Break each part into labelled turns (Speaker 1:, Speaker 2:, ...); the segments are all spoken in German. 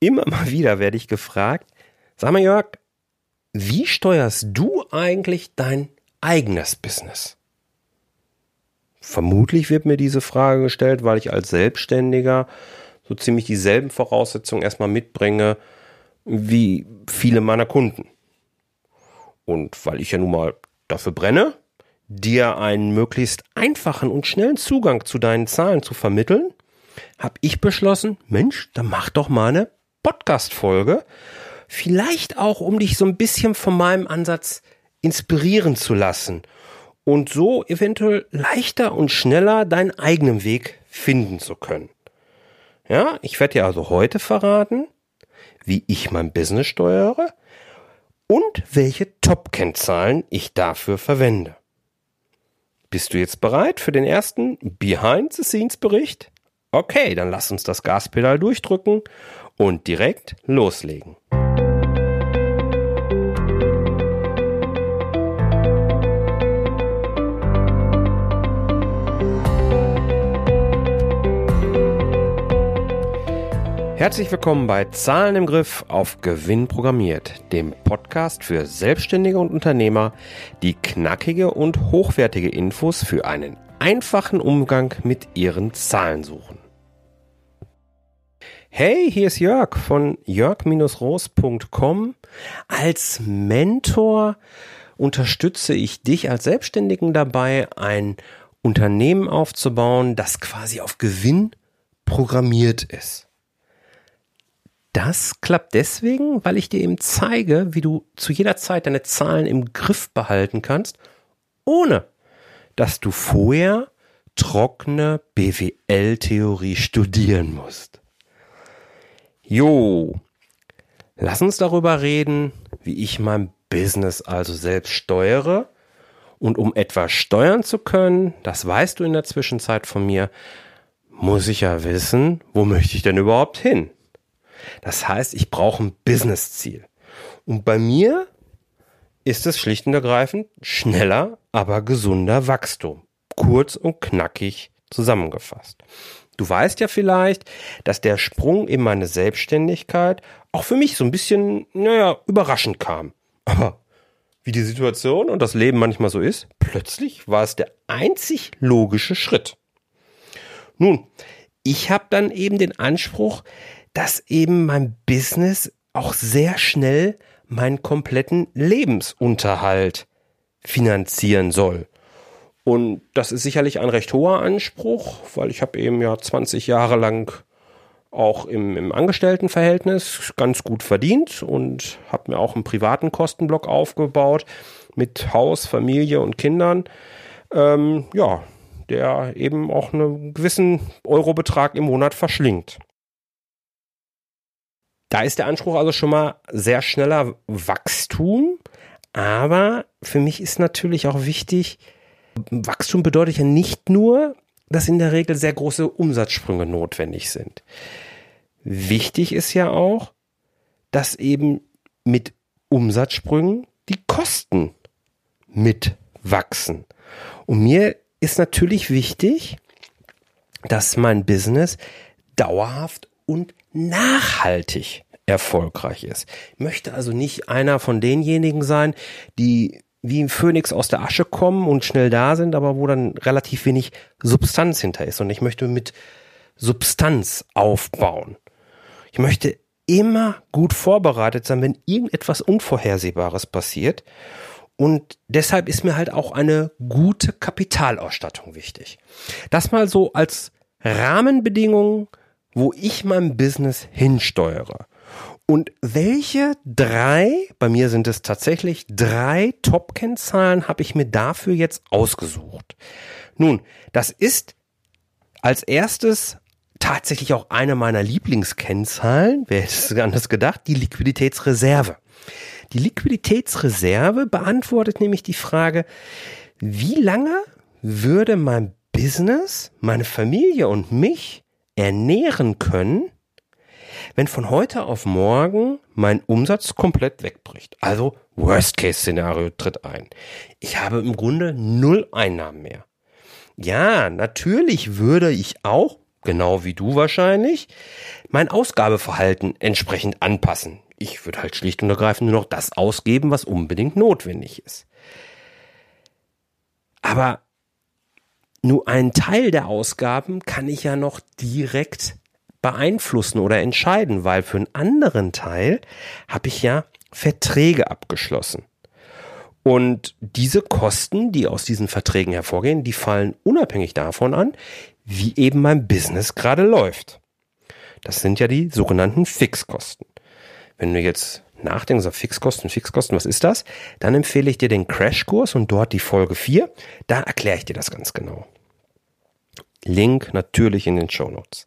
Speaker 1: immer mal wieder werde ich gefragt, sag mal Jörg, wie steuerst du eigentlich dein eigenes Business? Vermutlich wird mir diese Frage gestellt, weil ich als Selbstständiger so ziemlich dieselben Voraussetzungen erstmal mitbringe wie viele meiner Kunden. Und weil ich ja nun mal dafür brenne, dir einen möglichst einfachen und schnellen Zugang zu deinen Zahlen zu vermitteln, habe ich beschlossen, Mensch, dann mach doch mal eine Podcast-Folge. Vielleicht auch, um dich so ein bisschen von meinem Ansatz inspirieren zu lassen und so eventuell leichter und schneller deinen eigenen Weg finden zu können. Ja, ich werde dir also heute verraten, wie ich mein Business steuere und welche Top-Kennzahlen ich dafür verwende. Bist du jetzt bereit für den ersten Behind-the-Scenes-Bericht? Okay, dann lass uns das Gaspedal durchdrücken und direkt loslegen. Herzlich willkommen bei Zahlen im Griff auf Gewinn programmiert, dem Podcast für Selbstständige und Unternehmer, die knackige und hochwertige Infos für einen einfachen Umgang mit ihren Zahlen suchen. Hey, hier ist Jörg von jörg-roos.com. Als Mentor unterstütze ich dich als Selbstständigen dabei, ein Unternehmen aufzubauen, das quasi auf Gewinn programmiert ist. Das klappt deswegen, weil ich dir eben zeige, wie du zu jeder Zeit deine Zahlen im Griff behalten kannst, ohne dass du vorher trockene BWL-Theorie studieren musst. Jo, lass uns darüber reden, wie ich mein Business also selbst steuere. Und um etwas steuern zu können, das weißt du in der Zwischenzeit von mir, muss ich ja wissen, wo möchte ich denn überhaupt hin? Das heißt, ich brauche ein Business-Ziel. Und bei mir ist es schlicht und ergreifend schneller, aber gesunder Wachstum. Kurz und knackig zusammengefasst. Du weißt ja vielleicht, dass der Sprung in meine Selbstständigkeit auch für mich so ein bisschen, naja, überraschend kam. Aber wie die Situation und das Leben manchmal so ist, plötzlich war es der einzig logische Schritt. Nun, ich habe dann eben den Anspruch, dass eben mein Business auch sehr schnell meinen kompletten Lebensunterhalt finanzieren soll. Und das ist sicherlich ein recht hoher Anspruch, weil ich habe eben ja 20 Jahre lang auch im, im Angestelltenverhältnis ganz gut verdient und habe mir auch einen privaten Kostenblock aufgebaut mit Haus, Familie und Kindern. Ähm, ja, der eben auch einen gewissen Eurobetrag im Monat verschlingt. Da ist der Anspruch also schon mal sehr schneller Wachstum. Aber für mich ist natürlich auch wichtig, Wachstum bedeutet ja nicht nur, dass in der Regel sehr große Umsatzsprünge notwendig sind. Wichtig ist ja auch, dass eben mit Umsatzsprüngen die Kosten mitwachsen. Und mir ist natürlich wichtig, dass mein Business dauerhaft und nachhaltig erfolgreich ist. Ich möchte also nicht einer von denjenigen sein, die wie ein Phönix aus der Asche kommen und schnell da sind, aber wo dann relativ wenig Substanz hinter ist. Und ich möchte mit Substanz aufbauen. Ich möchte immer gut vorbereitet sein, wenn irgendetwas Unvorhersehbares passiert. Und deshalb ist mir halt auch eine gute Kapitalausstattung wichtig. Das mal so als Rahmenbedingungen wo ich mein Business hinsteuere. Und welche drei, bei mir sind es tatsächlich drei Top-Kennzahlen, habe ich mir dafür jetzt ausgesucht. Nun, das ist als erstes tatsächlich auch eine meiner Lieblingskennzahlen, wer hätte es anders gedacht, die Liquiditätsreserve. Die Liquiditätsreserve beantwortet nämlich die Frage, wie lange würde mein Business, meine Familie und mich ernähren können, wenn von heute auf morgen mein Umsatz komplett wegbricht. Also Worst-Case-Szenario tritt ein. Ich habe im Grunde null Einnahmen mehr. Ja, natürlich würde ich auch genau wie du wahrscheinlich, mein Ausgabeverhalten entsprechend anpassen. Ich würde halt schlicht und ergreifend nur noch das ausgeben, was unbedingt notwendig ist. Aber nur einen Teil der Ausgaben kann ich ja noch direkt beeinflussen oder entscheiden, weil für einen anderen Teil habe ich ja Verträge abgeschlossen. Und diese Kosten, die aus diesen Verträgen hervorgehen, die fallen unabhängig davon an, wie eben mein Business gerade läuft. Das sind ja die sogenannten Fixkosten. Wenn du jetzt nachdenkst auf Fixkosten, Fixkosten, was ist das? Dann empfehle ich dir den Crashkurs und dort die Folge 4. Da erkläre ich dir das ganz genau. Link natürlich in den Show Notes.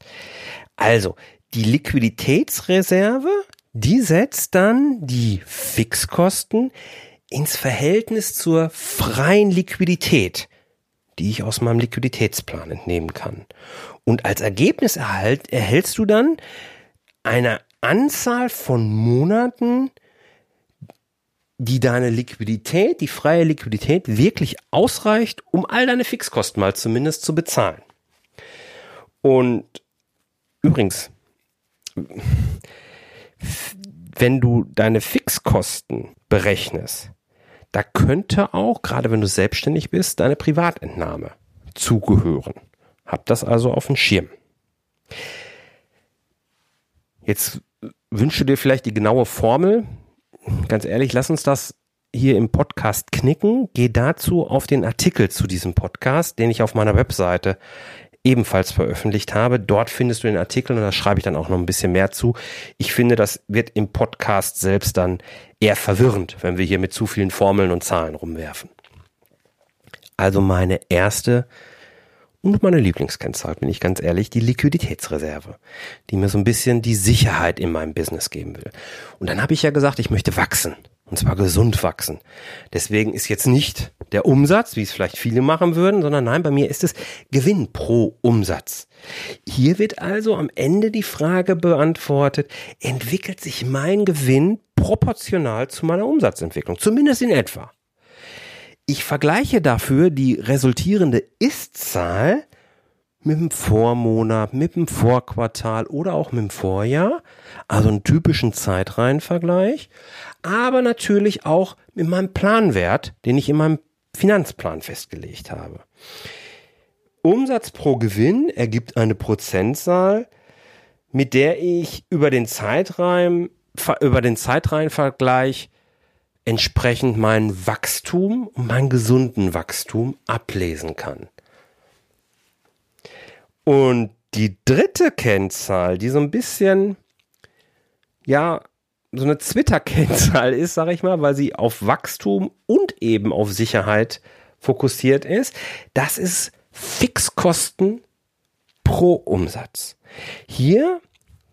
Speaker 1: Also, die Liquiditätsreserve, die setzt dann die Fixkosten ins Verhältnis zur freien Liquidität, die ich aus meinem Liquiditätsplan entnehmen kann. Und als Ergebnis erhalt, erhältst du dann eine Anzahl von Monaten, die deine Liquidität, die freie Liquidität wirklich ausreicht, um all deine Fixkosten mal zumindest zu bezahlen. Und übrigens, wenn du deine Fixkosten berechnest, da könnte auch, gerade wenn du selbstständig bist, deine Privatentnahme zugehören. Hab das also auf dem Schirm. Jetzt wünsche dir vielleicht die genaue Formel. Ganz ehrlich, lass uns das hier im Podcast knicken. Geh dazu auf den Artikel zu diesem Podcast, den ich auf meiner Webseite ebenfalls veröffentlicht habe. Dort findest du den Artikel und da schreibe ich dann auch noch ein bisschen mehr zu. Ich finde, das wird im Podcast selbst dann eher verwirrend, wenn wir hier mit zu vielen Formeln und Zahlen rumwerfen. Also meine erste und meine Lieblingskennzahl, bin ich ganz ehrlich, die Liquiditätsreserve, die mir so ein bisschen die Sicherheit in meinem Business geben will. Und dann habe ich ja gesagt, ich möchte wachsen. Und zwar gesund wachsen. Deswegen ist jetzt nicht der Umsatz, wie es vielleicht viele machen würden, sondern nein, bei mir ist es Gewinn pro Umsatz. Hier wird also am Ende die Frage beantwortet, entwickelt sich mein Gewinn proportional zu meiner Umsatzentwicklung? Zumindest in etwa. Ich vergleiche dafür die resultierende Ist-Zahl mit dem Vormonat, mit dem Vorquartal oder auch mit dem Vorjahr, also einen typischen Zeitreihenvergleich, aber natürlich auch mit meinem Planwert, den ich in meinem Finanzplan festgelegt habe. Umsatz pro Gewinn ergibt eine Prozentzahl, mit der ich über den Zeitreihen, über den Zeitreihenvergleich entsprechend mein Wachstum und meinen gesunden Wachstum ablesen kann. Und die dritte Kennzahl, die so ein bisschen, ja, so eine Twitter-Kennzahl ist, sage ich mal, weil sie auf Wachstum und eben auf Sicherheit fokussiert ist, das ist Fixkosten pro Umsatz. Hier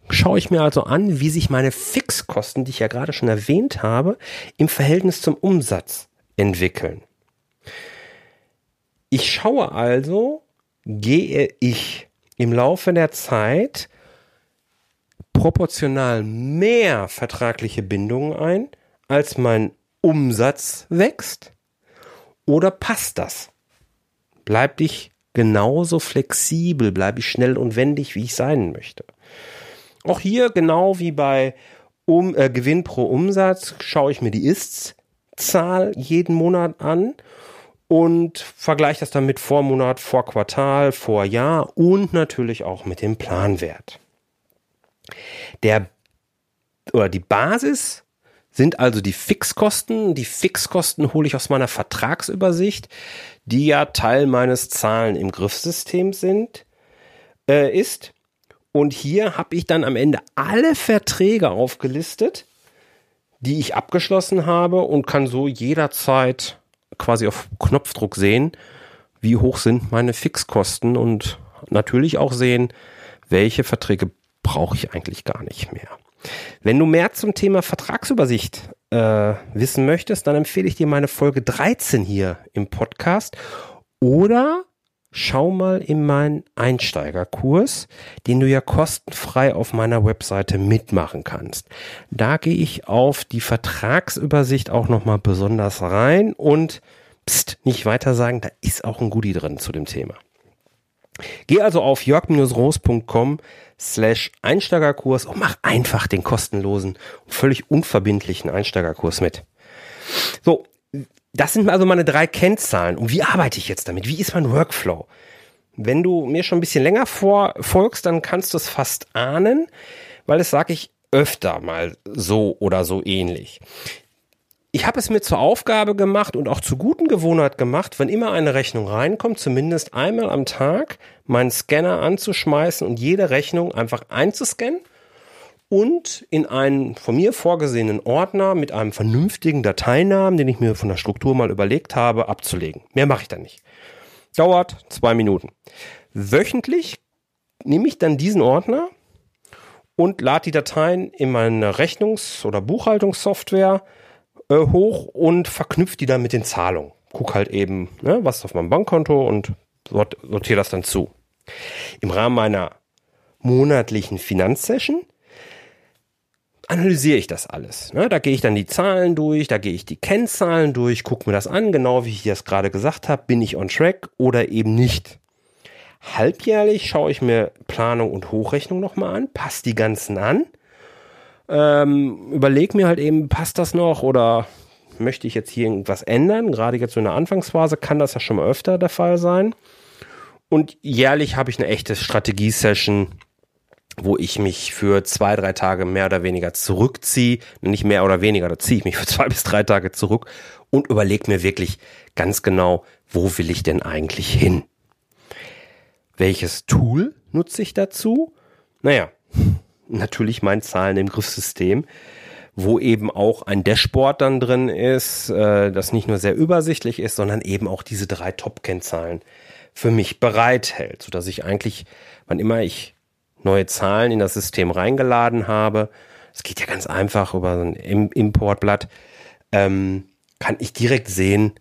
Speaker 1: schaue ich mir also an, wie sich meine Fixkosten, die ich ja gerade schon erwähnt habe, im Verhältnis zum Umsatz entwickeln. Ich schaue also, gehe ich im Laufe der Zeit proportional mehr vertragliche Bindungen ein, als mein Umsatz wächst? Oder passt das? Bleib ich genauso flexibel, bleibe ich schnell und wendig, wie ich sein möchte? Auch hier, genau wie bei um, äh, Gewinn pro Umsatz, schaue ich mir die Ist-Zahl jeden Monat an und vergleiche das dann mit Vormonat, Vorquartal, Vorjahr und natürlich auch mit dem Planwert. Der oder die Basis sind also die Fixkosten. Die Fixkosten hole ich aus meiner Vertragsübersicht, die ja Teil meines Zahlen im Griffsystem sind, äh, ist. Und hier habe ich dann am Ende alle Verträge aufgelistet, die ich abgeschlossen habe und kann so jederzeit quasi auf Knopfdruck sehen, wie hoch sind meine Fixkosten und natürlich auch sehen, welche Verträge brauche ich eigentlich gar nicht mehr. Wenn du mehr zum Thema Vertragsübersicht äh, wissen möchtest, dann empfehle ich dir meine Folge 13 hier im Podcast oder schau mal in meinen Einsteigerkurs, den du ja kostenfrei auf meiner Webseite mitmachen kannst. Da gehe ich auf die Vertragsübersicht auch nochmal besonders rein und pst, nicht weiter sagen, da ist auch ein Goodie drin zu dem Thema. Geh also auf jörg-roos.com slash Einsteigerkurs und mach einfach den kostenlosen, völlig unverbindlichen Einsteigerkurs mit. So, das sind also meine drei Kennzahlen. Und wie arbeite ich jetzt damit? Wie ist mein Workflow? Wenn du mir schon ein bisschen länger vor, folgst, dann kannst du es fast ahnen, weil das sage ich öfter mal so oder so ähnlich. Ich habe es mir zur Aufgabe gemacht und auch zur guten Gewohnheit gemacht, wenn immer eine Rechnung reinkommt, zumindest einmal am Tag meinen Scanner anzuschmeißen und jede Rechnung einfach einzuscannen und in einen von mir vorgesehenen Ordner mit einem vernünftigen Dateinamen, den ich mir von der Struktur mal überlegt habe, abzulegen. Mehr mache ich da nicht. Dauert zwei Minuten. Wöchentlich nehme ich dann diesen Ordner und lade die Dateien in meine Rechnungs- oder Buchhaltungssoftware äh, hoch und verknüpfe die dann mit den Zahlungen. Guck halt eben, ne, was ist auf meinem Bankkonto und sortiere das dann zu. Im Rahmen meiner monatlichen Finanzsession analysiere ich das alles. Ne? Da gehe ich dann die Zahlen durch, da gehe ich die Kennzahlen durch, gucke mir das an, genau wie ich das gerade gesagt habe, bin ich on track oder eben nicht. Halbjährlich schaue ich mir Planung und Hochrechnung nochmal an, passe die ganzen an, ähm, überlege mir halt eben, passt das noch oder möchte ich jetzt hier irgendwas ändern? Gerade jetzt so in der Anfangsphase kann das ja schon mal öfter der Fall sein. Und jährlich habe ich eine echte Strategie-Session, wo ich mich für zwei, drei Tage mehr oder weniger zurückziehe. Nicht mehr oder weniger, da ziehe ich mich für zwei bis drei Tage zurück und überlege mir wirklich ganz genau, wo will ich denn eigentlich hin? Welches Tool nutze ich dazu? Naja, natürlich mein Zahlen im Griffsystem, wo eben auch ein Dashboard dann drin ist, äh, das nicht nur sehr übersichtlich ist, sondern eben auch diese drei Top-Kennzahlen für mich bereithält, sodass ich eigentlich, wann immer ich neue Zahlen in das System reingeladen habe, es geht ja ganz einfach über so ein Importblatt, ähm, kann ich direkt sehen,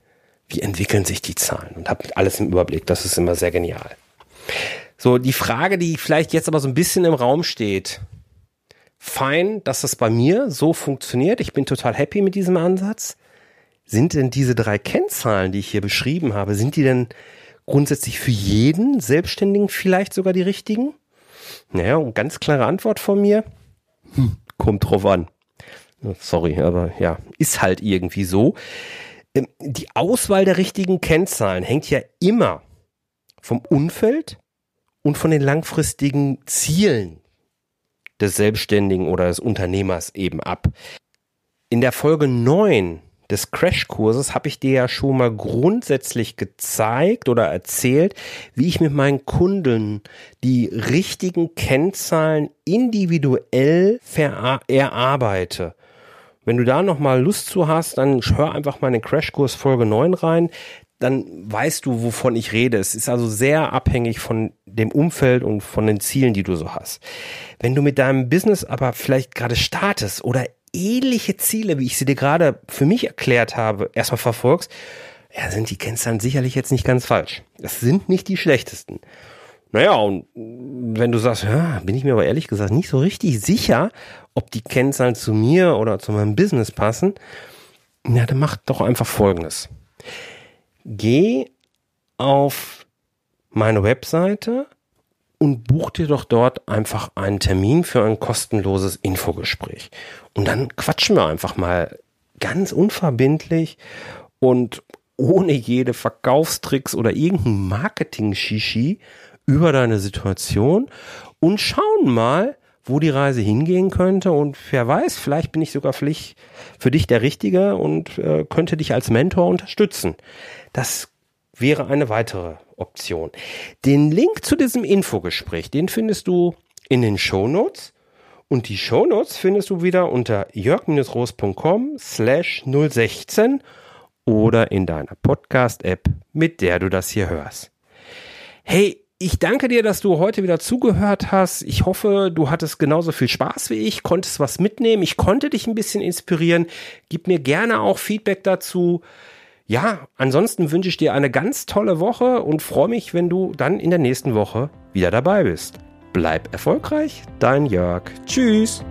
Speaker 1: wie entwickeln sich die Zahlen und habe alles im Überblick. Das ist immer sehr genial. So, die Frage, die vielleicht jetzt aber so ein bisschen im Raum steht, fein, dass das bei mir so funktioniert. Ich bin total happy mit diesem Ansatz. Sind denn diese drei Kennzahlen, die ich hier beschrieben habe, sind die denn grundsätzlich für jeden Selbstständigen vielleicht sogar die richtigen? Naja, ganz klare Antwort von mir. Hm, kommt drauf an. Sorry, aber ja, ist halt irgendwie so. Ähm, die Auswahl der richtigen Kennzahlen hängt ja immer vom Umfeld und von den langfristigen Zielen des Selbstständigen oder des Unternehmers eben ab. In der Folge 9 des Crashkurses habe ich dir ja schon mal grundsätzlich gezeigt oder erzählt, wie ich mit meinen Kunden die richtigen Kennzahlen individuell erarbeite. Wenn du da nochmal Lust zu hast, dann hör einfach mal den Crashkurs Folge 9 rein dann weißt du, wovon ich rede. Es ist also sehr abhängig von dem Umfeld und von den Zielen, die du so hast. Wenn du mit deinem Business aber vielleicht gerade startest oder ähnliche Ziele, wie ich sie dir gerade für mich erklärt habe, erstmal verfolgst, ja, sind die Kennzahlen sicherlich jetzt nicht ganz falsch. Das sind nicht die schlechtesten. Naja, und wenn du sagst, ja, bin ich mir aber ehrlich gesagt nicht so richtig sicher, ob die Kennzahlen zu mir oder zu meinem Business passen, ja, dann mach doch einfach Folgendes geh auf meine Webseite und buch dir doch dort einfach einen Termin für ein kostenloses Infogespräch. Und dann quatschen wir einfach mal ganz unverbindlich und ohne jede Verkaufstricks oder irgendein Marketing-Shishi über deine Situation und schauen mal, wo die Reise hingehen könnte. Und wer weiß, vielleicht bin ich sogar für dich der Richtige und äh, könnte dich als Mentor unterstützen. Das wäre eine weitere Option. Den Link zu diesem Infogespräch, den findest du in den Show Notes. Und die Show Notes findest du wieder unter jörg-roos.com slash 016 oder in deiner Podcast-App, mit der du das hier hörst. Hey, ich danke dir, dass du heute wieder zugehört hast. Ich hoffe, du hattest genauso viel Spaß wie ich, konntest was mitnehmen. Ich konnte dich ein bisschen inspirieren. Gib mir gerne auch Feedback dazu. Ja, ansonsten wünsche ich dir eine ganz tolle Woche und freue mich, wenn du dann in der nächsten Woche wieder dabei bist. Bleib erfolgreich, dein Jörg. Tschüss.